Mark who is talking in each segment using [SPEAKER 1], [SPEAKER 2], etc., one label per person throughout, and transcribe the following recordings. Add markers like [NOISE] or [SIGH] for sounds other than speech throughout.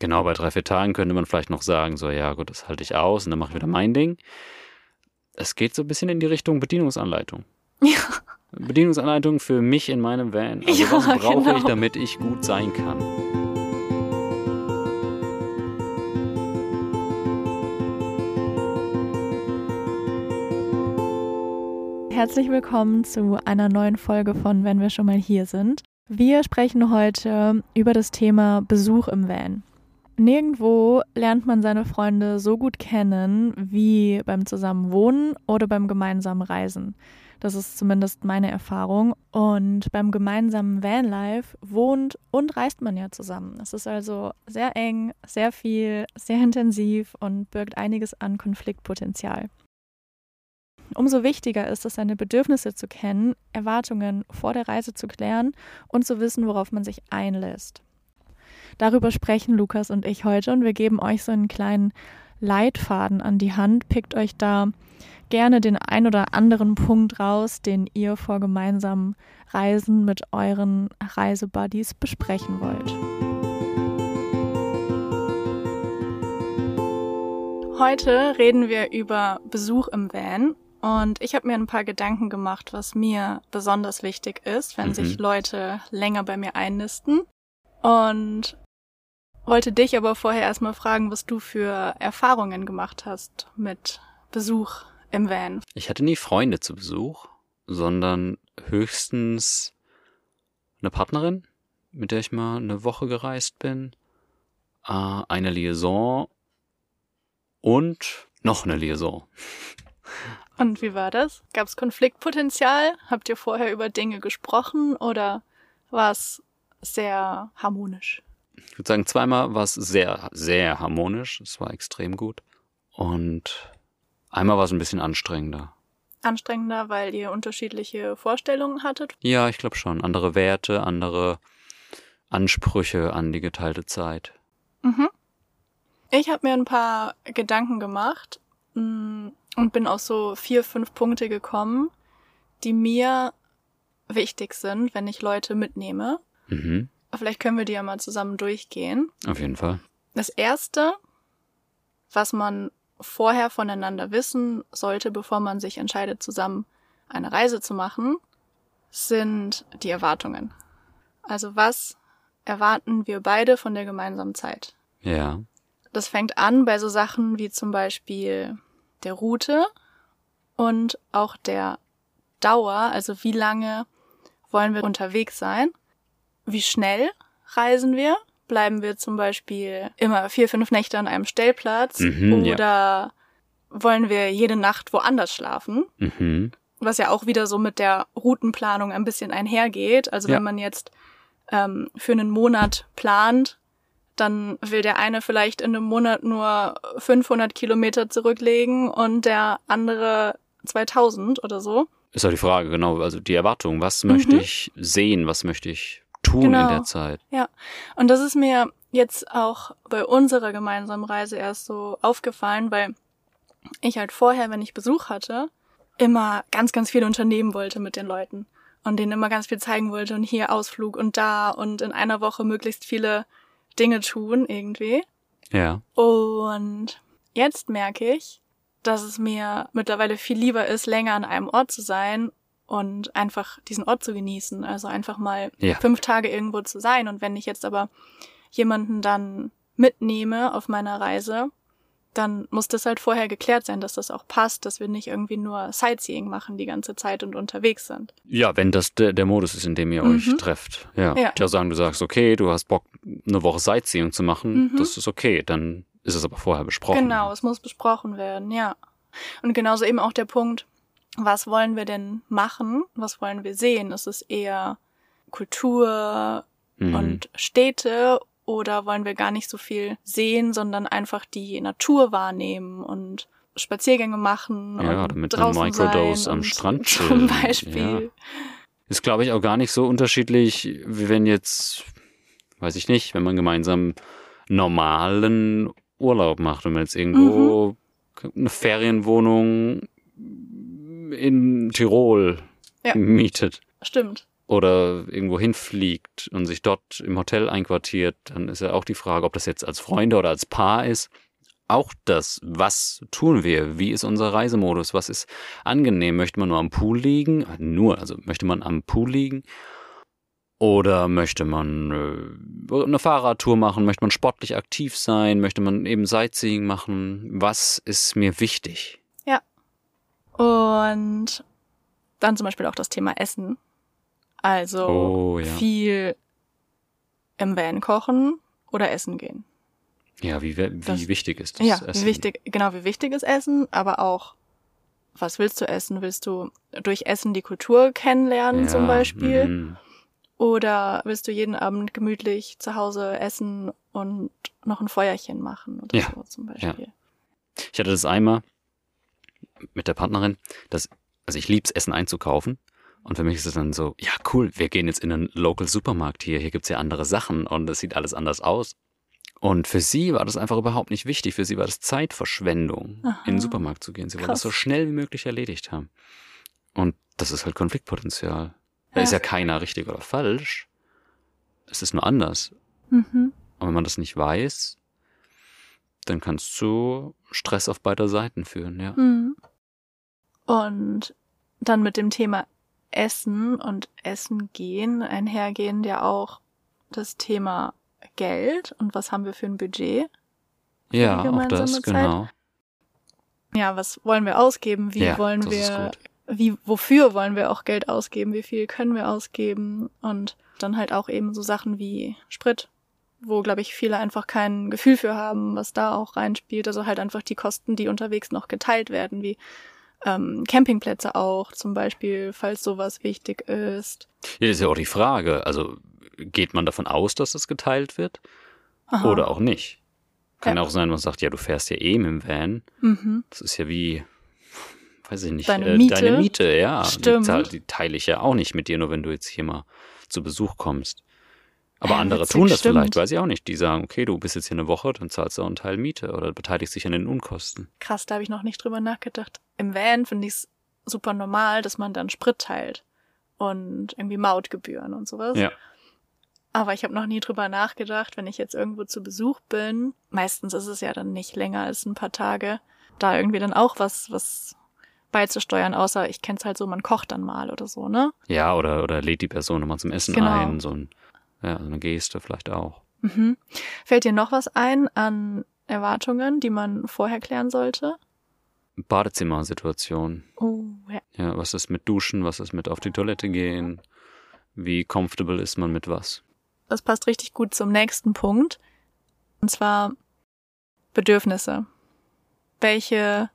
[SPEAKER 1] Genau, bei drei, vier Tagen könnte man vielleicht noch sagen, so, ja gut, das halte ich aus und dann mache ich wieder mein Ding. Es geht so ein bisschen in die Richtung Bedienungsanleitung. [LAUGHS]
[SPEAKER 2] Ja.
[SPEAKER 1] Bedienungsanleitung für mich in meinem Van. Also
[SPEAKER 2] Ja,
[SPEAKER 1] was brauche
[SPEAKER 2] genau.
[SPEAKER 1] ich, damit ich gut sein kann?
[SPEAKER 2] Herzlich willkommen zu einer neuen Folge von Wenn wir schon mal hier sind. Wir sprechen heute über das Thema Besuch im Van. Nirgendwo lernt man seine Freunde so gut kennen wie beim Zusammenwohnen oder beim gemeinsamen Reisen. Das ist zumindest meine Erfahrung. Und beim gemeinsamen Vanlife wohnt und reist man ja zusammen. Es ist also sehr eng, sehr viel, sehr intensiv und birgt einiges an Konfliktpotenzial. Umso wichtiger ist es, seine Bedürfnisse zu kennen, Erwartungen vor der Reise zu klären und zu wissen, worauf man sich einlässt. Darüber sprechen Lukas und ich heute und wir geben euch so einen kleinen Leitfaden an die Hand. Pickt euch da gerne den ein oder anderen Punkt raus, den ihr vor gemeinsamen Reisen mit euren Reisebuddies besprechen wollt. Heute reden wir über Besuch im Van und ich habe mir ein paar Gedanken gemacht, was mir besonders wichtig ist, wenn
[SPEAKER 1] Mhm.
[SPEAKER 2] sich Leute länger bei mir einnisten. Und wollte dich aber vorher erstmal fragen, was du für Erfahrungen gemacht hast mit Besuch im Van.
[SPEAKER 1] Ich hatte nie Freunde zu Besuch, sondern höchstens eine Partnerin, mit der ich mal eine Woche gereist bin, äh, eine Liaison und noch eine Liaison.
[SPEAKER 2] Und wie war das? Gab es Konfliktpotenzial? Habt ihr vorher über Dinge gesprochen oder war es sehr harmonisch?
[SPEAKER 1] Ich würde sagen, zweimal war es sehr, sehr harmonisch. Es war extrem gut. Und einmal war es ein bisschen anstrengender.
[SPEAKER 2] Anstrengender, weil ihr unterschiedliche Vorstellungen hattet?
[SPEAKER 1] Ja, ich glaube schon. Andere Werte, andere Ansprüche an die geteilte Zeit.
[SPEAKER 2] Mhm. Ich habe mir ein paar Gedanken gemacht mm, und bin auf so vier, fünf Punkte gekommen, die mir wichtig sind, wenn ich Leute mitnehme.
[SPEAKER 1] Mhm,
[SPEAKER 2] Vielleicht können wir die ja mal zusammen durchgehen.
[SPEAKER 1] auf jeden Fall.
[SPEAKER 2] Das erste, was man vorher voneinander wissen sollte, bevor man sich entscheidet, zusammen eine Reise zu machen, sind die Erwartungen. Also was erwarten wir beide von der gemeinsamen Zeit?
[SPEAKER 1] Ja.
[SPEAKER 2] Das fängt an bei so Sachen wie zum Beispiel der Route und auch der Dauer, also wie lange wollen wir unterwegs sein, wie schnell reisen wir, bleiben wir zum Beispiel immer vier, fünf Nächte an einem Stellplatz
[SPEAKER 1] Mhm, ja.
[SPEAKER 2] oder wollen wir jede Nacht woanders schlafen,
[SPEAKER 1] Mhm.
[SPEAKER 2] was ja auch wieder so mit der Routenplanung ein bisschen einhergeht. Also
[SPEAKER 1] Ja.
[SPEAKER 2] wenn man jetzt ähm, für einen Monat plant, dann will der eine vielleicht in einem Monat nur 500 Kilometer zurücklegen und der andere 2000 oder so.
[SPEAKER 1] Ist auch die Frage, genau, also die Erwartung. Was möchte
[SPEAKER 2] Mhm.
[SPEAKER 1] ich sehen? Was möchte ich tun
[SPEAKER 2] Genau.
[SPEAKER 1] in der Zeit?
[SPEAKER 2] Und das ist mir jetzt auch bei unserer gemeinsamen Reise erst so aufgefallen, weil ich halt vorher, wenn ich Besuch hatte, immer ganz, ganz viel unternehmen wollte mit den Leuten und denen immer ganz viel zeigen wollte und hier Ausflug und da und in einer Woche möglichst viele Dinge tun irgendwie.
[SPEAKER 1] Ja.
[SPEAKER 2] Und jetzt merke ich, dass es mir mittlerweile viel lieber ist, länger an einem Ort zu sein und einfach diesen Ort zu genießen. Also einfach mal
[SPEAKER 1] Ja.
[SPEAKER 2] fünf Tage irgendwo zu sein. Und wenn ich jetzt aber jemanden dann mitnehme auf meiner Reise, dann muss das halt vorher geklärt sein, dass das auch passt, dass wir nicht irgendwie nur Sightseeing machen die ganze Zeit und unterwegs sind.
[SPEAKER 1] Ja, wenn das der, der Modus ist, in dem ihr euch
[SPEAKER 2] Mhm.
[SPEAKER 1] trefft. Ja.
[SPEAKER 2] Ja.
[SPEAKER 1] Auch sagen, du sagst, okay, du hast Bock, eine Woche Sightseeing zu machen,
[SPEAKER 2] Mhm.
[SPEAKER 1] das ist okay. Dann ist es aber vorher besprochen.
[SPEAKER 2] Genau, es muss besprochen werden, ja. Und genauso eben auch der Punkt, was wollen wir denn machen? Was wollen wir sehen? Ist es eher Kultur
[SPEAKER 1] Mhm.
[SPEAKER 2] und Städte oder wollen wir gar nicht so viel sehen, sondern einfach die Natur wahrnehmen und Spaziergänge machen
[SPEAKER 1] Ja,
[SPEAKER 2] und
[SPEAKER 1] mit einer
[SPEAKER 2] draußen
[SPEAKER 1] Microdose
[SPEAKER 2] sein
[SPEAKER 1] am
[SPEAKER 2] und
[SPEAKER 1] Strand [LAUGHS]
[SPEAKER 2] zum
[SPEAKER 1] chillen,
[SPEAKER 2] Beispiel.
[SPEAKER 1] Ist, glaube ich, auch gar nicht so unterschiedlich, wie wenn jetzt, weiß ich nicht, wenn man gemeinsam normalen Urlaub macht, wenn man jetzt irgendwo
[SPEAKER 2] Mhm.
[SPEAKER 1] eine Ferienwohnung in Tirol
[SPEAKER 2] Ja.
[SPEAKER 1] mietet.
[SPEAKER 2] Stimmt.
[SPEAKER 1] oder irgendwo hinfliegt und sich dort im Hotel einquartiert, dann ist ja auch die Frage, ob das jetzt als Freunde oder als Paar ist. Auch das, was tun wir? Wie ist unser Reisemodus? Was ist angenehm? Möchte man nur am Pool liegen? Nur, also möchte man am Pool liegen? Oder möchte man äh, eine Fahrradtour machen? Möchte man sportlich aktiv sein? Möchte man eben Sightseeing machen? Was ist mir wichtig?
[SPEAKER 2] Ja. Und dann zum Beispiel auch das Thema Essen. Also
[SPEAKER 1] Oh, ja.
[SPEAKER 2] viel im Van kochen oder essen gehen.
[SPEAKER 1] Ja, wie, wie
[SPEAKER 2] Das-
[SPEAKER 1] wichtig ist das
[SPEAKER 2] ja,
[SPEAKER 1] Essen?
[SPEAKER 2] wie wichtig, genau, wie wichtig ist Essen, aber auch, was willst du essen? Willst du durch Essen die Kultur kennenlernen zum
[SPEAKER 1] Ja,
[SPEAKER 2] Beispiel?
[SPEAKER 1] mhm.
[SPEAKER 2] Oder willst du jeden Abend gemütlich zu Hause essen und noch ein Feuerchen machen oder
[SPEAKER 1] Ja,
[SPEAKER 2] so zum Beispiel?
[SPEAKER 1] Ich hatte das einmal mit der Partnerin, dass, also ich lieb's Essen einzukaufen. Und für mich ist es dann so, ja cool, wir gehen jetzt in einen Local Supermarkt hier, hier gibt's ja andere Sachen und es sieht alles anders aus. Und für sie war das einfach überhaupt nicht wichtig. Für sie war das Zeitverschwendung,
[SPEAKER 2] Aha.
[SPEAKER 1] in den Supermarkt zu gehen. Sie wollte das so schnell wie möglich erledigt haben. Und das ist halt Konfliktpotenzial. Da
[SPEAKER 2] Ja.
[SPEAKER 1] ist ja keiner richtig oder falsch. Es ist nur anders.
[SPEAKER 2] Mhm.
[SPEAKER 1] Und wenn man das nicht weiß, dann kann es zu Stress auf beider Seiten führen, ja.
[SPEAKER 2] Mhm. Und dann mit dem Thema Essen und Essen gehen einhergehend ja auch das Thema Geld und was haben wir für ein Budget?
[SPEAKER 1] Ja, auch das,
[SPEAKER 2] Zeit.
[SPEAKER 1] genau.
[SPEAKER 2] Ja, was wollen wir ausgeben? Wie
[SPEAKER 1] Ja,
[SPEAKER 2] wollen wir, wie, wofür wollen wir auch Geld ausgeben? Wie viel können wir ausgeben? Und dann halt auch eben so Sachen wie Sprit, wo, glaube ich, viele einfach kein Gefühl für haben, was da auch reinspielt. Also halt einfach die Kosten, die unterwegs noch geteilt werden, wie ähm, Campingplätze auch zum Beispiel, falls sowas wichtig ist.
[SPEAKER 1] Ja, das ist ja auch die Frage. Also geht man davon aus, dass das geteilt wird
[SPEAKER 2] Aha.
[SPEAKER 1] oder auch nicht? Kann
[SPEAKER 2] Ja.
[SPEAKER 1] auch sein, man sagt, ja, du fährst ja eh mit dem Van.
[SPEAKER 2] Mhm.
[SPEAKER 1] Das ist ja wie, weiß ich nicht,
[SPEAKER 2] Deine
[SPEAKER 1] äh,
[SPEAKER 2] Miete.
[SPEAKER 1] deine Miete, ja.
[SPEAKER 2] Stimmt.
[SPEAKER 1] Die, die teile ich ja auch nicht mit dir, nur wenn du jetzt hier mal zu Besuch kommst. Aber
[SPEAKER 2] Ja,
[SPEAKER 1] andere tun das
[SPEAKER 2] stimmt.
[SPEAKER 1] vielleicht, weiß ich auch nicht. Die sagen, okay, du bist jetzt hier eine Woche, dann zahlst du auch einen Teil Miete oder beteiligst dich an den Unkosten.
[SPEAKER 2] Krass, da habe ich noch nicht drüber nachgedacht. Im Van finde ich es super normal, dass man dann Sprit teilt und irgendwie Mautgebühren und sowas.
[SPEAKER 1] Ja.
[SPEAKER 2] Aber ich habe noch nie drüber nachgedacht, wenn ich jetzt irgendwo zu Besuch bin. Meistens ist es ja dann nicht länger als ein paar Tage, da irgendwie dann auch was, was beizusteuern, außer ich kenn's halt so, man kocht dann mal oder so, ne?
[SPEAKER 1] Ja, oder, oder lädt die Person nochmal zum Essen
[SPEAKER 2] Genau.
[SPEAKER 1] ein, so, ein, ja, so eine Geste vielleicht auch.
[SPEAKER 2] Mhm. Fällt dir noch was ein an Erwartungen, die man vorher klären sollte?
[SPEAKER 1] Badezimmersituation.
[SPEAKER 2] Oh, ja.
[SPEAKER 1] Ja, was ist mit Duschen, was ist mit auf die Toilette gehen? Wie comfortable ist man mit was?
[SPEAKER 2] Das passt richtig gut zum nächsten Punkt. Und zwar Bedürfnisse. Welche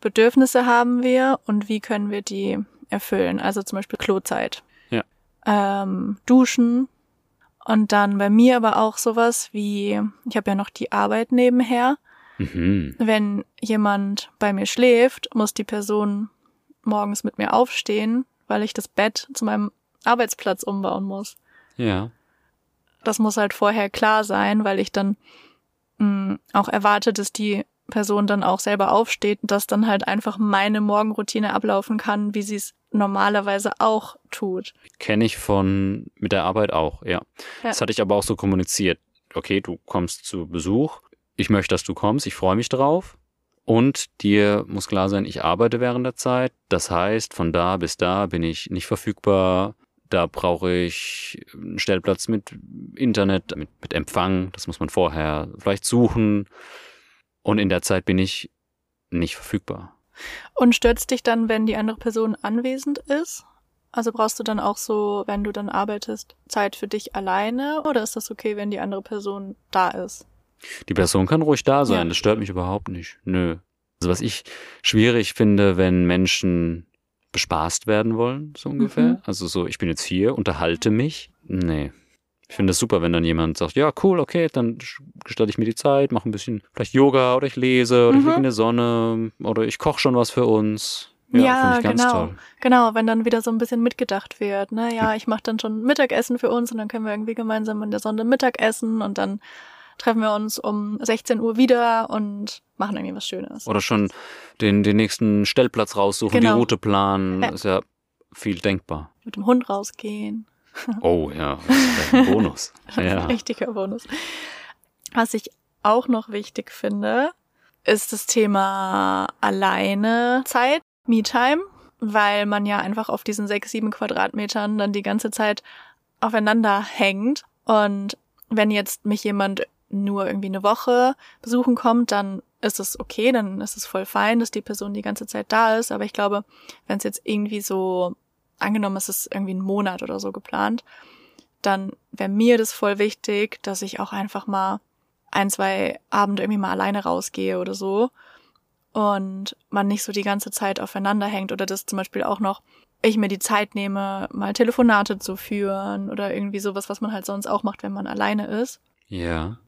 [SPEAKER 2] Bedürfnisse haben wir und wie können wir die erfüllen? Also zum Beispiel Klozeit.
[SPEAKER 1] Ja.
[SPEAKER 2] Ähm, Duschen. Und dann bei mir aber auch sowas wie, ich habe ja noch die Arbeit nebenher.
[SPEAKER 1] Mhm.
[SPEAKER 2] Wenn jemand bei mir schläft, muss die Person morgens mit mir aufstehen, weil ich das Bett zu meinem Arbeitsplatz umbauen muss
[SPEAKER 1] Ja.
[SPEAKER 2] das muss halt vorher klar sein, weil ich dann mh, auch erwarte, dass die Person dann auch selber aufsteht dass dann halt einfach meine Morgenroutine ablaufen kann, wie sie es normalerweise auch tut.
[SPEAKER 1] Kenne ich von mit der Arbeit auch, ja.
[SPEAKER 2] Ja.
[SPEAKER 1] Das hatte ich aber auch so kommuniziert. Okay, du kommst zu Besuch. Ich möchte, dass du kommst. Ich freue mich drauf. Und dir muss klar sein, ich arbeite während der Zeit. Das heißt, von da bis da bin ich nicht verfügbar. Da brauche ich einen Stellplatz mit Internet, mit, mit Empfang. Das muss man vorher vielleicht suchen. Und in der Zeit bin ich nicht verfügbar.
[SPEAKER 2] Und stürzt dich dann, wenn die andere Person anwesend ist? Also brauchst du dann auch so, wenn du dann arbeitest, Zeit für dich alleine? Oder ist das okay, wenn die andere Person da ist?
[SPEAKER 1] Die Person kann ruhig da sein,
[SPEAKER 2] Ja.
[SPEAKER 1] das stört mich überhaupt nicht. Nö. Also was ich schwierig finde, wenn Menschen bespaßt werden wollen, so ungefähr.
[SPEAKER 2] Mhm.
[SPEAKER 1] Also so, ich bin jetzt hier, unterhalte mich. Nee. Ich finde es super, wenn dann jemand sagt, ja, cool, okay, dann gestalte ich mir die Zeit, mache ein bisschen vielleicht Yoga oder ich lese oder ich
[SPEAKER 2] Mhm.
[SPEAKER 1] liege in der Sonne oder ich koche schon was für uns. Ja,
[SPEAKER 2] Ja,
[SPEAKER 1] finde ich ganz
[SPEAKER 2] genau.
[SPEAKER 1] toll.
[SPEAKER 2] Genau, wenn dann wieder so ein bisschen mitgedacht wird, ne? Ja, ich mache dann schon Mittagessen für uns und dann können wir irgendwie gemeinsam in der Sonne Mittag essen und dann treffen wir uns um 16 Uhr wieder und machen irgendwie was Schönes.
[SPEAKER 1] Oder schon den, den nächsten Stellplatz raussuchen,
[SPEAKER 2] Genau.
[SPEAKER 1] die Route planen.
[SPEAKER 2] Ja.
[SPEAKER 1] Ist ja viel denkbar.
[SPEAKER 2] mit dem Hund rausgehen.
[SPEAKER 1] Oh ja, ein Bonus. [LAUGHS]
[SPEAKER 2] ja. Richtiger Bonus. Was ich auch noch wichtig finde, ist das Thema alleine Zeit, Me-Time, weil man ja einfach auf diesen sechs, sieben Quadratmetern dann die ganze Zeit aufeinander hängt. Und wenn jetzt mich jemand nur irgendwie eine Woche besuchen kommt, dann ist es okay, dann ist es voll fein, dass die Person die ganze Zeit da ist. Aber ich glaube, wenn es jetzt irgendwie so, angenommen es ist irgendwie ein Monat oder so geplant, dann wäre mir das voll wichtig, dass ich auch einfach mal ein, zwei Abende irgendwie mal alleine rausgehe oder so und man nicht so die ganze Zeit aufeinander hängt oder das zum Beispiel auch noch ich mir die Zeit nehme, mal Telefonate zu führen oder irgendwie sowas, was man halt sonst auch macht, wenn man alleine ist.
[SPEAKER 1] Ja.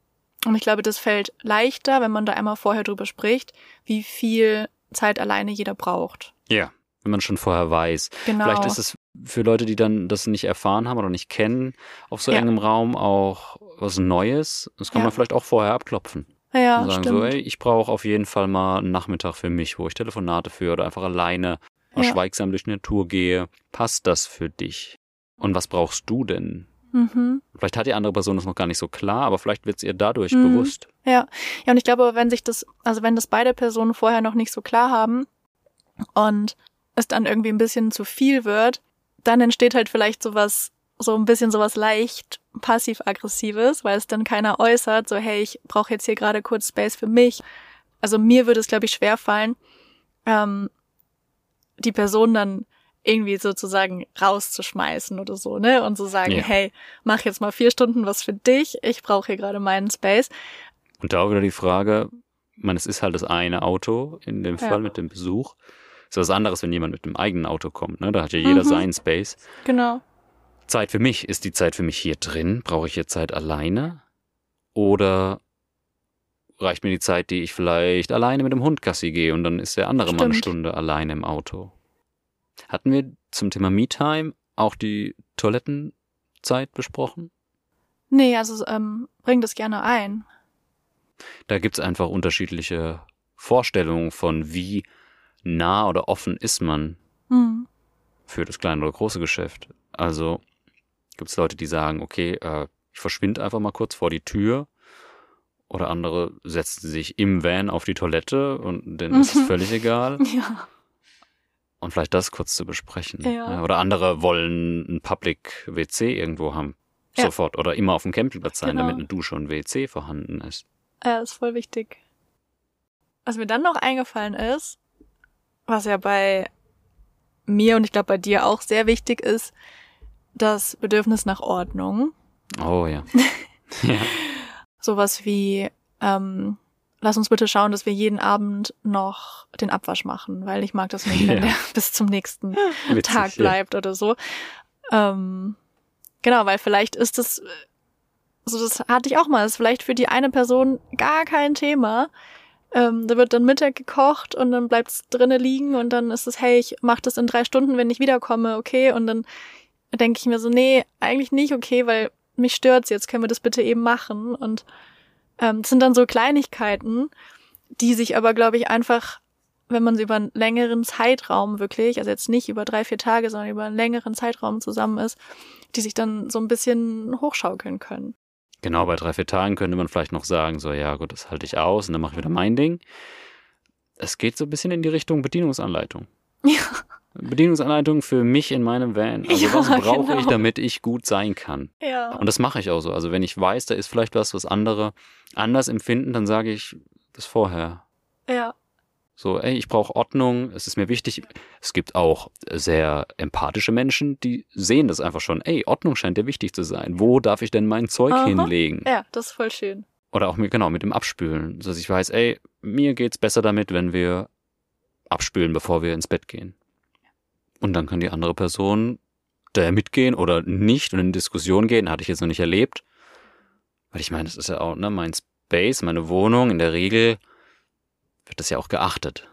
[SPEAKER 2] Und ich glaube, das fällt leichter, wenn man da einmal vorher drüber spricht, wie viel Zeit alleine jeder braucht.
[SPEAKER 1] Ja, wenn man schon vorher weiß.
[SPEAKER 2] Genau.
[SPEAKER 1] Vielleicht ist es für Leute, die dann das nicht erfahren haben oder nicht kennen, auf so ja. engem Raum auch was Neues. Das kann ja. man vielleicht auch vorher abklopfen.
[SPEAKER 2] Ja,
[SPEAKER 1] und sagen
[SPEAKER 2] stimmt.
[SPEAKER 1] so, ey, ich brauche auf jeden Fall mal einen Nachmittag für mich, wo ich Telefonate führe oder einfach alleine mal ja. schweigsam durch eine Tour gehe. Passt das für dich? Und was brauchst du denn?
[SPEAKER 2] Mhm.
[SPEAKER 1] Vielleicht hat die andere Person das noch gar nicht so klar, aber vielleicht wird es ihr dadurch mhm. bewusst.
[SPEAKER 2] Ja, ja, und ich glaube, wenn sich das, also wenn das beide Personen vorher noch nicht so klar haben und es dann irgendwie ein bisschen zu viel wird, dann entsteht halt vielleicht sowas, so ein bisschen sowas leicht passiv-aggressives, weil es dann keiner äußert, so hey, ich brauche jetzt hier gerade kurz Space für mich. Also mir würde es, glaube ich, schwer fallen, ähm, die Person dann irgendwie sozusagen rauszuschmeißen oder so, ne? Und zu sagen, ja. hey, mach jetzt mal vier Stunden was für dich, ich brauche hier gerade meinen Space.
[SPEAKER 1] Und da auch wieder die Frage, man, es ist halt das eine Auto in dem Fall ja. mit dem Besuch. Ist was anderes, wenn jemand mit dem eigenen Auto kommt, ne? Da hat ja jeder mhm. seinen Space.
[SPEAKER 2] Genau.
[SPEAKER 1] Zeit für mich, ist die Zeit für mich hier drin? Brauche ich hier Zeit alleine? Oder reicht mir die Zeit, die ich vielleicht alleine mit dem Hund Gassi gehe und dann ist der andere
[SPEAKER 2] Stimmt.
[SPEAKER 1] mal eine Stunde alleine im Auto? Hatten wir zum Thema Me-Time auch die Toilettenzeit besprochen?
[SPEAKER 2] Nee, also ähm, bring das gerne ein.
[SPEAKER 1] Da gibt's einfach unterschiedliche Vorstellungen von, wie nah oder offen ist man
[SPEAKER 2] hm.
[SPEAKER 1] für das kleine oder große Geschäft. Also gibt's Leute, die sagen, okay, äh, ich verschwinde einfach mal kurz vor die Tür. Oder andere setzen sich im Van auf die Toilette und denen ist es völlig egal. [LAUGHS]
[SPEAKER 2] Ja.
[SPEAKER 1] Und vielleicht das kurz zu besprechen.
[SPEAKER 2] Ja.
[SPEAKER 1] Oder andere wollen ein Public WC irgendwo haben.
[SPEAKER 2] Ja.
[SPEAKER 1] Sofort. Oder immer auf dem Campingplatz sein,
[SPEAKER 2] Genau.
[SPEAKER 1] damit eine Dusche und WC vorhanden ist.
[SPEAKER 2] Ja, ist voll wichtig. Was mir dann noch eingefallen ist, was ja bei mir und ich glaube bei dir auch sehr wichtig ist, das Bedürfnis nach Ordnung.
[SPEAKER 1] Oh ja. [LAUGHS] ja.
[SPEAKER 2] Sowas wie, ähm, lass uns bitte schauen, dass wir jeden Abend noch den Abwasch machen, weil ich mag das nicht, wenn
[SPEAKER 1] Ja.
[SPEAKER 2] der [LAUGHS] bis zum nächsten
[SPEAKER 1] Witzig,
[SPEAKER 2] Tag
[SPEAKER 1] ja.
[SPEAKER 2] bleibt oder so. Ähm, genau, weil vielleicht ist das, so das hatte ich auch mal, ist vielleicht für die eine Person gar kein Thema. Ähm, da wird dann Mittag gekocht und dann bleibt's drinnen liegen und dann ist es, hey, ich mach das in drei Stunden, wenn ich wiederkomme, okay? Und dann denke ich mir so, nee, eigentlich nicht okay, weil mich stört's jetzt, können wir das bitte eben machen? Und ähm, das sind dann so Kleinigkeiten, die sich aber, glaube ich, einfach, wenn man sie über einen längeren Zeitraum wirklich, also jetzt nicht über drei, vier Tage, sondern über einen längeren Zeitraum zusammen ist, die sich dann so ein bisschen hochschaukeln können.
[SPEAKER 1] Genau, bei drei, vier Tagen könnte man vielleicht noch sagen, so, ja gut, das halte ich aus und dann mache ich wieder mein Ding. Es geht so ein bisschen in die Richtung Bedienungsanleitung. [LAUGHS]
[SPEAKER 2] Ja.
[SPEAKER 1] Bedienungsanleitung für mich in meinem Van. Also
[SPEAKER 2] Ja,
[SPEAKER 1] was brauche ich,
[SPEAKER 2] genau.
[SPEAKER 1] damit ich gut sein kann?
[SPEAKER 2] Ja.
[SPEAKER 1] Und das mache ich auch so. Also wenn ich weiß, da ist vielleicht was, was andere anders empfinden, dann sage ich das vorher.
[SPEAKER 2] Ja.
[SPEAKER 1] So, ey, ich brauche Ordnung, es ist mir wichtig. Es gibt auch sehr empathische Menschen, die sehen das einfach schon. Ey, Ordnung scheint dir wichtig zu sein. Wo darf ich denn mein Zeug
[SPEAKER 2] Aha.
[SPEAKER 1] hinlegen?
[SPEAKER 2] Ja, das ist voll schön.
[SPEAKER 1] Oder auch mit, genau, mit dem Abspülen. Dass ich weiß, ey, mir geht's besser damit, wenn wir abspülen, bevor wir ins Bett gehen. Und dann kann die andere Person da mitgehen oder nicht und in Diskussion gehen. Hatte ich jetzt noch nicht erlebt. Weil ich meine, das ist ja auch, ne, mein Space, meine Wohnung, in der Regel wird das ja auch geachtet.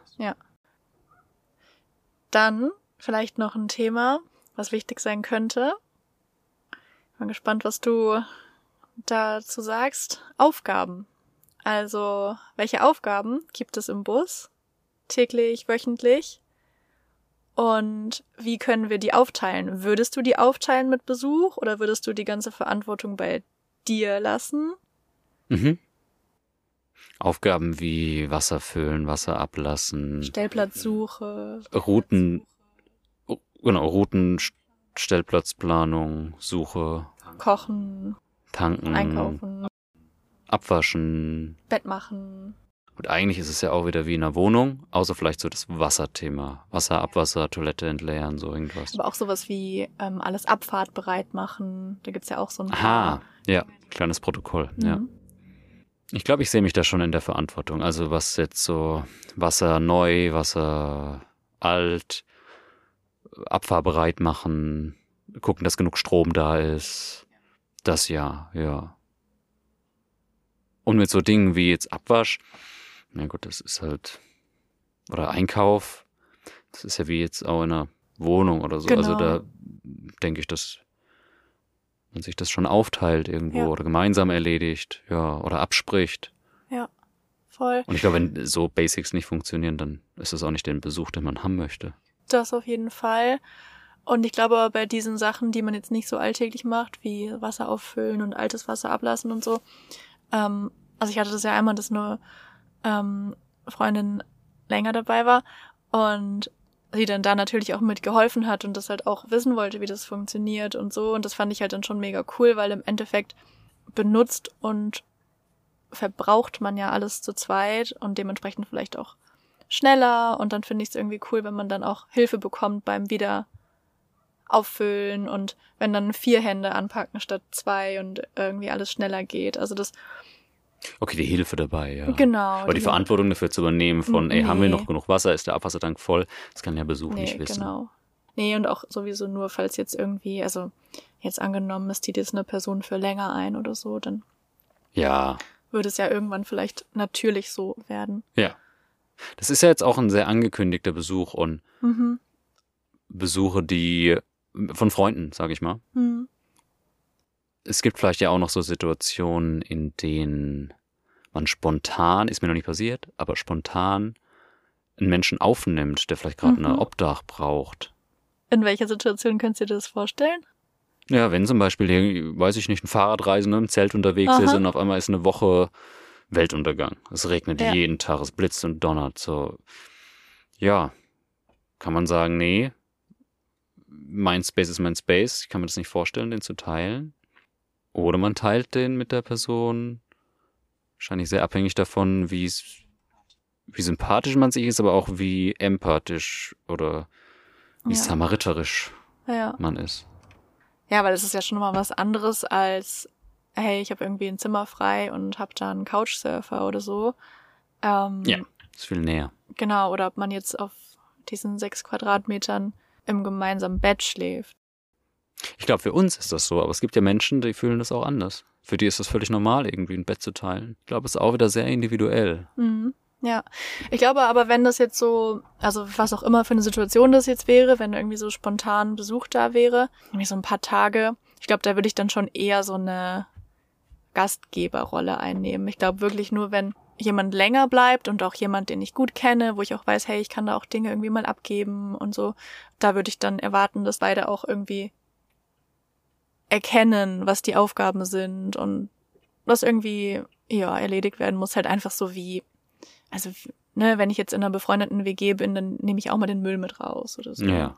[SPEAKER 2] Dann vielleicht noch ein Thema, was wichtig sein könnte. Bin gespannt, was du dazu sagst. Aufgaben. Also, welche Aufgaben gibt es im Bus? Täglich, wöchentlich? Und wie können wir die aufteilen? Würdest du die aufteilen mit Besuch oder würdest du die ganze Verantwortung bei dir lassen?
[SPEAKER 1] Mhm. Aufgaben wie Wasser füllen, Wasser ablassen,
[SPEAKER 2] Stellplatzsuche.
[SPEAKER 1] Routen, genau, Routen, Stellplatzplanung, Suche,
[SPEAKER 2] Kochen,
[SPEAKER 1] tanken,
[SPEAKER 2] einkaufen,
[SPEAKER 1] abwaschen.
[SPEAKER 2] Bett machen.
[SPEAKER 1] Und eigentlich ist es ja auch wieder wie in einer Wohnung, außer vielleicht so das Wasserthema. Wasser, Abwasser, Toilette entleeren, so irgendwas.
[SPEAKER 2] Aber auch sowas wie ähm, alles Abfahrt bereit machen. Da gibt's ja auch so ein
[SPEAKER 1] Aha, ja, kleines Protokoll, ja. Ich glaube, ich sehe mich da schon in der Verantwortung. Also was jetzt so Wasser neu, Wasser alt, abfahrbereit machen, gucken, dass genug Strom da ist. Das ja, ja. Und mit so Dingen wie jetzt Abwasch, na gut, das ist halt, oder Einkauf, das ist ja wie jetzt auch in einer Wohnung oder so. Also
[SPEAKER 2] Genau.
[SPEAKER 1] da denke ich, dass man sich das schon aufteilt irgendwo
[SPEAKER 2] Ja.
[SPEAKER 1] oder gemeinsam erledigt, ja, oder abspricht.
[SPEAKER 2] Voll.
[SPEAKER 1] Und ich glaube, wenn so Basics nicht funktionieren, dann ist das auch nicht den Besuch, den man haben möchte.
[SPEAKER 2] Das auf jeden Fall. Und ich glaube bei diesen Sachen, die man jetzt nicht so alltäglich macht, wie Wasser auffüllen und altes Wasser ablassen und so, ähm, also ich hatte das ja einmal, dass eine ähm, Freundin länger dabei war und sie dann da natürlich auch mitgeholfen hat und das halt auch wissen wollte, wie das funktioniert und so. Und das fand ich halt dann schon mega cool, weil im Endeffekt benutzt und verbraucht man ja alles zu zweit und dementsprechend vielleicht auch schneller und dann finde ich es irgendwie cool, wenn man dann auch Hilfe bekommt beim wieder auffüllen und wenn dann vier Hände anpacken statt zwei und irgendwie alles schneller geht. Also das
[SPEAKER 1] Okay, die Hilfe dabei, ja.
[SPEAKER 2] genau.
[SPEAKER 1] Aber die Verantwortung dafür zu übernehmen von, ey, haben wir
[SPEAKER 2] Nee.
[SPEAKER 1] noch genug Wasser, ist der Abwassertank voll, das kann der Besuch
[SPEAKER 2] Nee,
[SPEAKER 1] nicht wissen.
[SPEAKER 2] genau. Nee, und auch sowieso nur, falls jetzt irgendwie, also jetzt angenommen, es zieht jetzt eine Person für länger ein oder so, dann
[SPEAKER 1] Ja,
[SPEAKER 2] würde es ja irgendwann vielleicht natürlich so werden.
[SPEAKER 1] ja. Das ist ja jetzt auch ein sehr angekündigter Besuch und
[SPEAKER 2] Mhm.
[SPEAKER 1] Besuche, die von Freunden, sage ich mal.
[SPEAKER 2] Hm.
[SPEAKER 1] Es gibt vielleicht ja auch noch so Situationen, in denen man spontan, ist mir noch nicht passiert, aber spontan einen Menschen aufnimmt, der vielleicht gerade
[SPEAKER 2] Mhm.
[SPEAKER 1] eine Obdach braucht.
[SPEAKER 2] In welcher Situation könntest du dir das vorstellen?
[SPEAKER 1] Ja, wenn zum Beispiel, hier, weiß ich nicht, ein Fahrradreisender im Zelt unterwegs
[SPEAKER 2] Aha.
[SPEAKER 1] ist und auf einmal ist eine Woche Weltuntergang. Es regnet
[SPEAKER 2] Ja.
[SPEAKER 1] jeden Tag, es blitzt und donnert. So, ja, kann man sagen, nee, mein Space ist mein Space. Ich kann mir das nicht vorstellen, den zu teilen. Oder man teilt den mit der Person. Wahrscheinlich sehr abhängig davon, wie wie sympathisch man sich ist, aber auch wie empathisch oder wie
[SPEAKER 2] Ja.
[SPEAKER 1] samariterisch
[SPEAKER 2] Ja.
[SPEAKER 1] man ist.
[SPEAKER 2] Ja, weil das ist ja schon mal was anderes als, hey, ich habe irgendwie ein Zimmer frei und habe da einen Couchsurfer oder so. Ähm,
[SPEAKER 1] Ja. Ist viel näher.
[SPEAKER 2] Genau, oder ob man jetzt auf diesen sechs Quadratmetern im gemeinsamen Bett schläft.
[SPEAKER 1] Ich glaube, für uns ist das so, aber es gibt ja Menschen, die fühlen das auch anders. Für die ist das völlig normal, irgendwie ein Bett zu teilen. Ich glaube, es ist auch wieder sehr individuell.
[SPEAKER 2] Mhm. Ja, ich glaube aber, wenn das jetzt so, also was auch immer für eine Situation das jetzt wäre, wenn irgendwie so spontan Besuch da wäre, irgendwie so ein paar Tage, ich glaube, da würde ich dann schon eher so eine Gastgeberrolle einnehmen. Ich glaube wirklich nur, wenn jemand länger bleibt und auch jemand, den ich gut kenne, wo ich auch weiß, hey, ich kann da auch Dinge irgendwie mal abgeben und so, da würde ich dann erwarten, dass beide auch irgendwie erkennen, was die Aufgaben sind und was irgendwie, ja, erledigt werden muss, halt einfach so wie, also, ne, wenn ich jetzt in einer befreundeten WG bin, dann nehme ich auch mal den Müll mit raus oder so.
[SPEAKER 1] Ja.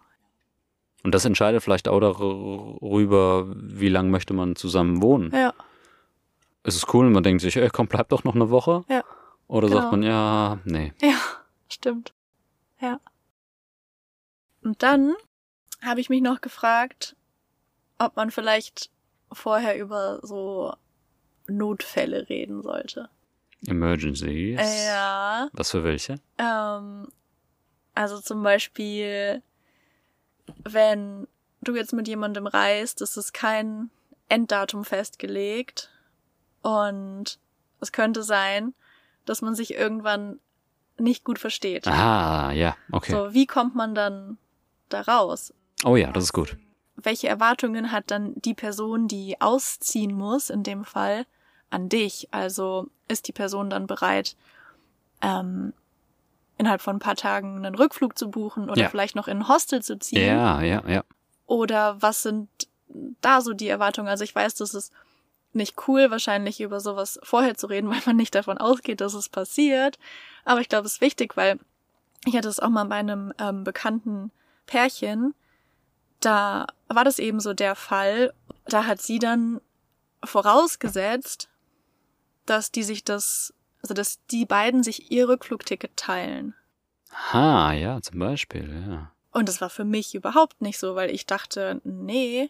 [SPEAKER 1] Und das entscheidet vielleicht auch darüber, wie lange möchte man zusammen wohnen.
[SPEAKER 2] Ja,
[SPEAKER 1] Es ist cool man denkt sich, ey, komm, bleib doch noch eine Woche.
[SPEAKER 2] Ja.
[SPEAKER 1] Oder
[SPEAKER 2] Genau.
[SPEAKER 1] sagt man, ja, nee.
[SPEAKER 2] ja, stimmt. Ja. Und dann habe ich mich noch gefragt, ob man vielleicht vorher über so Notfälle reden sollte.
[SPEAKER 1] Emergencies.
[SPEAKER 2] Ja.
[SPEAKER 1] Was für welche?
[SPEAKER 2] Ähm, also zum Beispiel, wenn du jetzt mit jemandem reist, ist es kein Enddatum festgelegt und es könnte sein, dass man sich irgendwann nicht gut versteht.
[SPEAKER 1] Ah, ja, okay.
[SPEAKER 2] So, wie kommt man dann da raus?
[SPEAKER 1] Oh ja, das ist gut.
[SPEAKER 2] Welche Erwartungen hat dann die Person, die ausziehen muss, in dem Fall, an dich? Also ist die Person dann bereit, ähm, innerhalb von ein paar Tagen einen Rückflug zu buchen oder
[SPEAKER 1] Ja.
[SPEAKER 2] vielleicht noch in ein Hostel zu ziehen?
[SPEAKER 1] Ja, ja, ja.
[SPEAKER 2] Oder was sind da so die Erwartungen? Also ich weiß, das ist nicht cool, wahrscheinlich über sowas vorher zu reden, [LAUGHS] weil man nicht davon ausgeht, dass es passiert. Aber ich glaube, es ist wichtig, weil ich hatte es auch mal bei einem ähm, bekannten Pärchen. Da war das eben so der Fall. Da hat sie dann vorausgesetzt, dass die sich das, also dass die beiden sich ihr Rückflugticket teilen.
[SPEAKER 1] Ha, ja, zum Beispiel, ja.
[SPEAKER 2] Und das war für mich überhaupt nicht so, weil ich dachte, nee,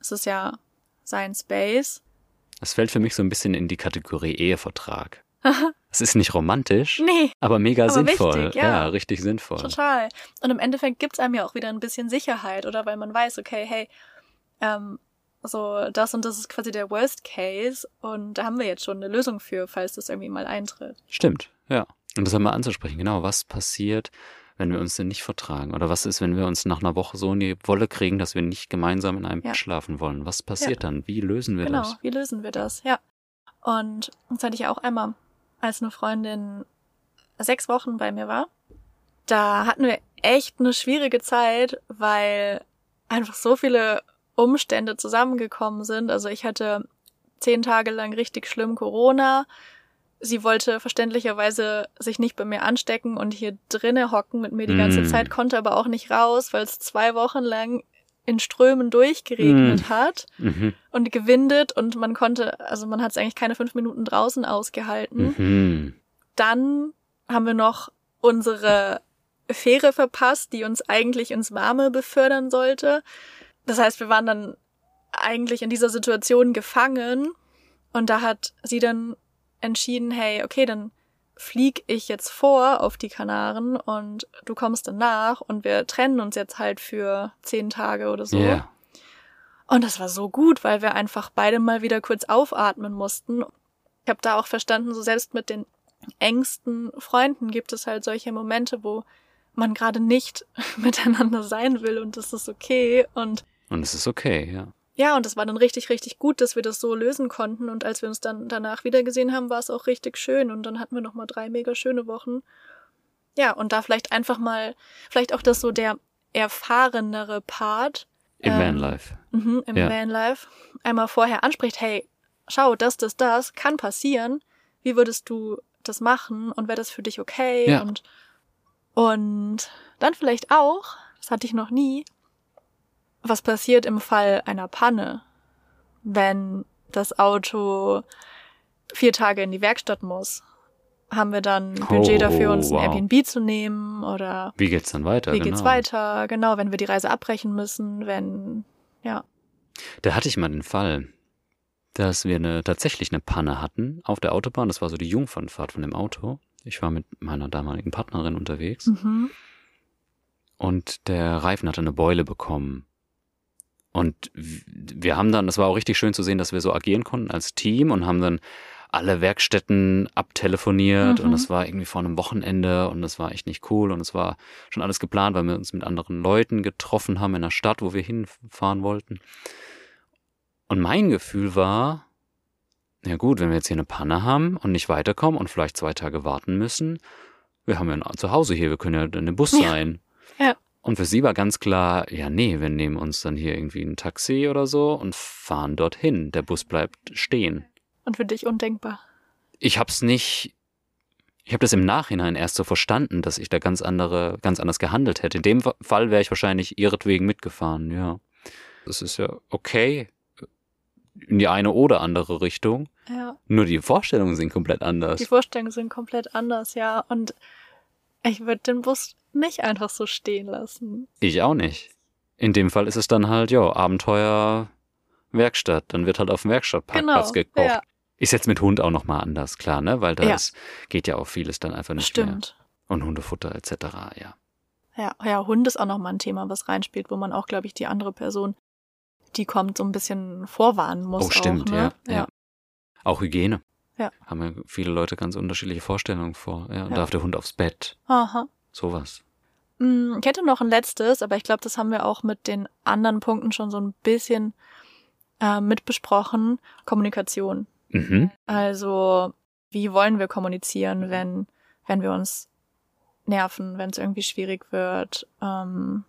[SPEAKER 2] es ist ja sein Space.
[SPEAKER 1] Das fällt für mich so ein bisschen in die Kategorie Ehevertrag. [LAUGHS] Es ist nicht romantisch,
[SPEAKER 2] Nee,
[SPEAKER 1] aber mega
[SPEAKER 2] Aber
[SPEAKER 1] sinnvoll.
[SPEAKER 2] wichtig, ja.
[SPEAKER 1] richtig sinnvoll.
[SPEAKER 2] total. Und im Endeffekt gibt's einem ja auch wieder ein bisschen Sicherheit, oder? Weil man weiß, okay, hey, ähm, so das und das ist quasi der Worst Case und da haben wir jetzt schon eine Lösung für, falls das irgendwie mal eintritt.
[SPEAKER 1] Stimmt, ja. Und das haben wir anzusprechen. Genau, was passiert, wenn wir uns denn nicht vertragen? Oder was ist, wenn wir uns nach einer Woche so in die Wolle kriegen, dass wir nicht gemeinsam in einem
[SPEAKER 2] Ja.
[SPEAKER 1] Bett schlafen wollen? Was passiert dann? Wie lösen wir
[SPEAKER 2] genau,
[SPEAKER 1] das?
[SPEAKER 2] wie lösen wir das? Ja. Und das hatte ich ja auch einmal, als eine Freundin sechs Wochen bei mir war. Da hatten wir echt eine schwierige Zeit, weil einfach so viele Umstände zusammengekommen sind. Also ich hatte zehn Tage lang richtig schlimm Corona. Sie wollte verständlicherweise sich nicht bei mir anstecken und hier drinne hocken mit mir die ganze
[SPEAKER 1] Mm.
[SPEAKER 2] Zeit, konnte aber auch nicht raus, weil es zwei Wochen lang in Strömen durchgeregnet
[SPEAKER 1] Mm.
[SPEAKER 2] hat
[SPEAKER 1] Mhm.
[SPEAKER 2] und gewindet und man konnte, also man hat es eigentlich keine fünf Minuten draußen ausgehalten.
[SPEAKER 1] Mhm.
[SPEAKER 2] Dann haben wir noch unsere Fähre verpasst, die uns eigentlich ins Warme befördern sollte. Das heißt, wir waren dann eigentlich in dieser Situation gefangen und da hat sie dann entschieden, hey, okay, dann flieg ich jetzt vor auf die Kanaren und du kommst dann nach und wir trennen uns jetzt halt für zehn Tage oder so.
[SPEAKER 1] Ja.
[SPEAKER 2] Und das war so gut, weil wir einfach beide mal wieder kurz aufatmen mussten. Ich habe da auch verstanden, so selbst mit den engsten Freunden gibt es halt solche Momente, wo man gerade nicht [LAUGHS] miteinander sein will und das ist okay. Und
[SPEAKER 1] Und es ist okay, ja.
[SPEAKER 2] Ja, und das war dann richtig, richtig gut, dass wir das so lösen konnten. Und als wir uns dann danach wieder gesehen haben, war es auch richtig schön. Und dann hatten wir noch mal drei mega schöne Wochen. Ja, und da vielleicht einfach mal, vielleicht auch das so der erfahrenere Part
[SPEAKER 1] Im
[SPEAKER 2] Ähm,
[SPEAKER 1] Vanlife.
[SPEAKER 2] mhm, im
[SPEAKER 1] Ja.
[SPEAKER 2] Vanlife einmal vorher anspricht, hey, schau, das, das, das kann passieren. Wie würdest du das machen und wäre das für dich okay?
[SPEAKER 1] Ja.
[SPEAKER 2] Und, und dann vielleicht auch, das hatte ich noch nie, was passiert im Fall einer Panne, wenn das Auto vier Tage in die Werkstatt muss? Haben wir dann Budget
[SPEAKER 1] Oh,
[SPEAKER 2] dafür, uns ein
[SPEAKER 1] wow.
[SPEAKER 2] Airbnb zu nehmen oder
[SPEAKER 1] Wie geht's dann weiter?
[SPEAKER 2] wie
[SPEAKER 1] genau.
[SPEAKER 2] geht's weiter? Genau, wenn wir die Reise abbrechen müssen, wenn, ja.
[SPEAKER 1] Da hatte ich mal den Fall, dass wir eine, tatsächlich eine Panne hatten auf der Autobahn. Das war so die Jungfernfahrt von dem Auto. Ich war mit meiner damaligen Partnerin unterwegs
[SPEAKER 2] Mhm.
[SPEAKER 1] und der Reifen hatte eine Beule bekommen. Und wir haben dann, das war auch richtig schön zu sehen, dass wir so agieren konnten als Team und haben dann alle Werkstätten abtelefoniert
[SPEAKER 2] Mhm.
[SPEAKER 1] und das war irgendwie vor einem Wochenende und das war echt nicht cool und es war schon alles geplant, weil wir uns mit anderen Leuten getroffen haben in der Stadt, wo wir hinfahren wollten. Und mein Gefühl war, ja gut, wenn wir jetzt hier eine Panne haben und nicht weiterkommen und vielleicht zwei Tage warten müssen, wir haben ja ein Zuhause hier, wir können ja in dem Bus sein. Und für sie war ganz klar, ja nee, wir nehmen uns dann hier irgendwie ein Taxi oder so und fahren dorthin. Der Bus bleibt stehen.
[SPEAKER 2] Und für dich undenkbar.
[SPEAKER 1] Ich hab's nicht, ich habe das im Nachhinein erst so verstanden, dass ich da ganz andere, ganz anders gehandelt hätte. In dem Fall wäre ich wahrscheinlich ihretwegen mitgefahren, ja. Das ist ja okay in die eine oder andere Richtung.
[SPEAKER 2] Ja.
[SPEAKER 1] Nur die Vorstellungen sind komplett anders.
[SPEAKER 2] Die Vorstellungen sind komplett anders, ja. Und ich würde den Bus nicht einfach so stehen lassen.
[SPEAKER 1] Ich auch nicht. In dem Fall ist es dann halt, ja, Abenteuer Werkstatt. Dann wird halt auf dem Werkstattparkplatz
[SPEAKER 2] Genau,
[SPEAKER 1] gekocht.
[SPEAKER 2] ja.
[SPEAKER 1] Ist jetzt mit Hund auch nochmal anders, klar, ne? Weil da
[SPEAKER 2] Ja.
[SPEAKER 1] ist, geht ja auch vieles dann einfach nicht mehr.
[SPEAKER 2] Stimmt.
[SPEAKER 1] Und Hundefutter etc., ja.
[SPEAKER 2] Ja, ja, Hund ist auch nochmal ein Thema, was reinspielt, wo man auch, glaube ich, die andere Person, die kommt, so ein bisschen vorwarnen muss.
[SPEAKER 1] oh, stimmt,
[SPEAKER 2] auch, ne?
[SPEAKER 1] ja, ja. Auch Hygiene.
[SPEAKER 2] Ja.
[SPEAKER 1] Haben ja viele Leute ganz unterschiedliche Vorstellungen vor. Ja,
[SPEAKER 2] Ja.
[SPEAKER 1] darf der Hund aufs Bett?
[SPEAKER 2] Aha.
[SPEAKER 1] Sowas.
[SPEAKER 2] Mm, Ich hätte noch ein letztes, aber ich glaube, das haben wir auch mit den anderen Punkten schon so ein bisschen äh, mitbesprochen. Kommunikation.
[SPEAKER 1] Mhm.
[SPEAKER 2] Also, wie wollen wir kommunizieren, wenn, wenn wir uns nerven, wenn es irgendwie schwierig wird. Ähm,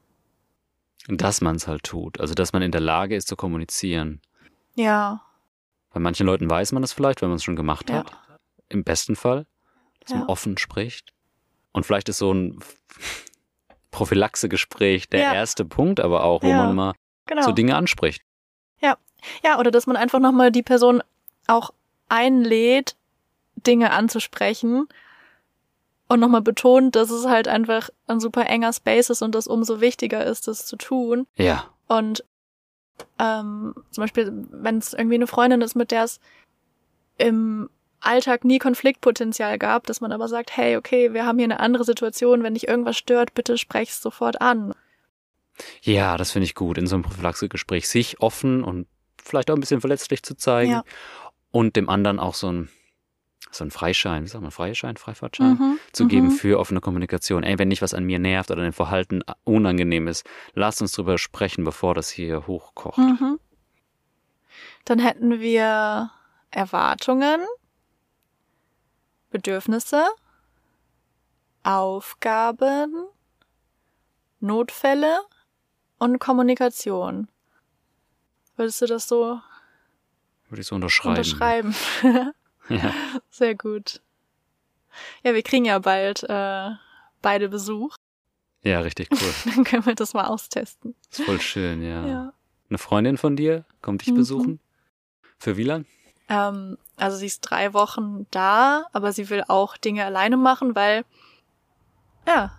[SPEAKER 1] dass man es halt tut. Also, dass man in der Lage ist zu kommunizieren.
[SPEAKER 2] ja,
[SPEAKER 1] Bei manchen Leuten weiß man das vielleicht, wenn man es schon gemacht
[SPEAKER 2] Ja.
[SPEAKER 1] hat. Im besten Fall, dass man
[SPEAKER 2] Ja.
[SPEAKER 1] offen spricht. Und vielleicht ist so ein Prophylaxegespräch der
[SPEAKER 2] Ja.
[SPEAKER 1] erste Punkt, aber auch, wo
[SPEAKER 2] Ja.
[SPEAKER 1] man mal
[SPEAKER 2] genau.
[SPEAKER 1] so Dinge anspricht.
[SPEAKER 2] Ja, oder dass man einfach nochmal die Person auch einlädt, Dinge anzusprechen und nochmal betont, dass es halt einfach ein super enger Space ist und das umso wichtiger ist, das zu tun.
[SPEAKER 1] Ja,
[SPEAKER 2] Und ähm, zum Beispiel, wenn es irgendwie eine Freundin ist, mit der es im Alltag nie Konfliktpotenzial gab, dass man aber sagt, hey, okay, wir haben hier eine andere Situation, wenn dich irgendwas stört, bitte sprech's sofort an.
[SPEAKER 1] ja, das finde ich gut, in so einem Prophylaxegespräch sich offen und vielleicht auch ein bisschen verletzlich zu zeigen
[SPEAKER 2] Ja.
[SPEAKER 1] und dem anderen auch so ein so ein Freischein, wie sagt man, Freischein, Freifahrtschein
[SPEAKER 2] Mhm,
[SPEAKER 1] zu geben
[SPEAKER 2] mhm.
[SPEAKER 1] für offene Kommunikation. Ey, wenn dich was an mir nervt oder dein Verhalten unangenehm ist, lass uns drüber sprechen, bevor das hier hochkocht.
[SPEAKER 2] Mhm. Dann hätten wir Erwartungen, Bedürfnisse, Aufgaben, Notfälle und Kommunikation. Würdest du das so
[SPEAKER 1] Würde ich so unterschreiben.
[SPEAKER 2] unterschreiben? [LAUGHS]
[SPEAKER 1] Ja. [LAUGHS]
[SPEAKER 2] Sehr gut. Ja, wir kriegen ja bald äh, beide Besuch.
[SPEAKER 1] ja, richtig cool. [LAUGHS]
[SPEAKER 2] Dann können wir das mal austesten.
[SPEAKER 1] Ist voll schön, ja.
[SPEAKER 2] Ja.
[SPEAKER 1] Eine Freundin von dir kommt dich
[SPEAKER 2] Mhm.
[SPEAKER 1] besuchen? Für wie lang?
[SPEAKER 2] Ähm, also sie ist drei Wochen da, aber sie will auch Dinge alleine machen, weil, ja,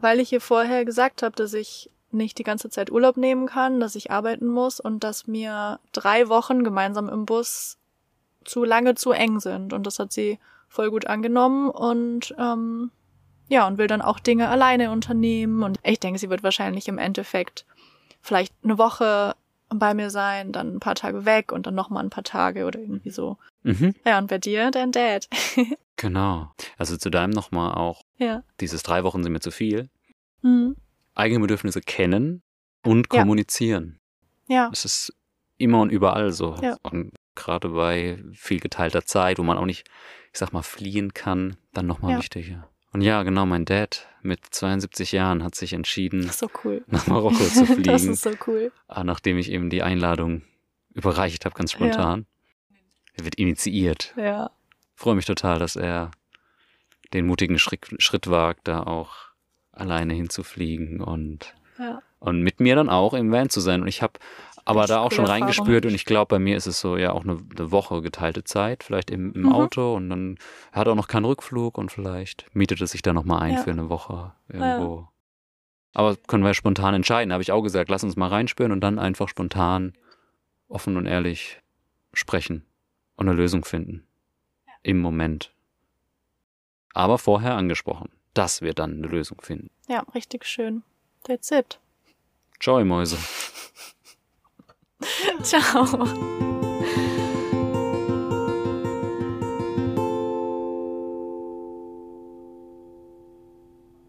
[SPEAKER 2] weil ich ihr vorher gesagt habe, dass ich nicht die ganze Zeit Urlaub nehmen kann, dass ich arbeiten muss und dass mir drei Wochen gemeinsam im Bus zu lange zu eng sind. Und das hat sie voll gut angenommen und ähm, ja, und will dann auch Dinge alleine unternehmen. Und ich denke, sie wird wahrscheinlich im Endeffekt vielleicht eine Woche bei mir sein, dann ein paar Tage weg und dann nochmal ein paar Tage oder irgendwie so.
[SPEAKER 1] Mhm.
[SPEAKER 2] Ja, und bei dir dein Dad. [LAUGHS]
[SPEAKER 1] Genau. Also zu deinem nochmal auch,
[SPEAKER 2] ja.
[SPEAKER 1] dieses drei Wochen sind mir zu viel.
[SPEAKER 2] Mhm.
[SPEAKER 1] Eigene Bedürfnisse kennen und
[SPEAKER 2] Ja.
[SPEAKER 1] kommunizieren.
[SPEAKER 2] Ja.
[SPEAKER 1] Es ist immer und überall so.
[SPEAKER 2] Ja.
[SPEAKER 1] Und gerade bei viel geteilter Zeit, wo man auch nicht, ich sag mal, fliehen kann, dann nochmal
[SPEAKER 2] Ja.
[SPEAKER 1] wichtiger. Und ja, genau, mein Dad mit 72 Jahren hat sich entschieden,
[SPEAKER 2] so cool.
[SPEAKER 1] nach Marokko zu [LAUGHS] fliegen,
[SPEAKER 2] das ist so cool.
[SPEAKER 1] äh, nachdem ich ihm die Einladung überreicht habe, ganz spontan. Er wird initiiert.
[SPEAKER 2] Ja.
[SPEAKER 1] freue mich total, dass er den mutigen Schritt, Schritt wagt, da auch alleine hinzufliegen und,
[SPEAKER 2] Ja.
[SPEAKER 1] und mit mir dann auch im Van zu sein. Und ich habe aber da auch schon reingespürt und ich glaube, bei mir ist es so ja auch eine, eine Woche geteilte Zeit, vielleicht im, im
[SPEAKER 2] Mhm.
[SPEAKER 1] Auto und dann er hat auch noch keinen Rückflug und vielleicht mietet es sich da nochmal ein
[SPEAKER 2] Ja.
[SPEAKER 1] für eine Woche irgendwo. Aber können wir spontan entscheiden. Habe ich auch gesagt, lass uns mal reinspüren und dann einfach spontan, offen und ehrlich sprechen und eine Lösung finden. Im Moment. Aber vorher angesprochen, dass wir dann eine Lösung finden.
[SPEAKER 2] Ja, richtig schön. That's it.
[SPEAKER 1] Joy, Mäuse. [LAUGHS]
[SPEAKER 2] 叫我。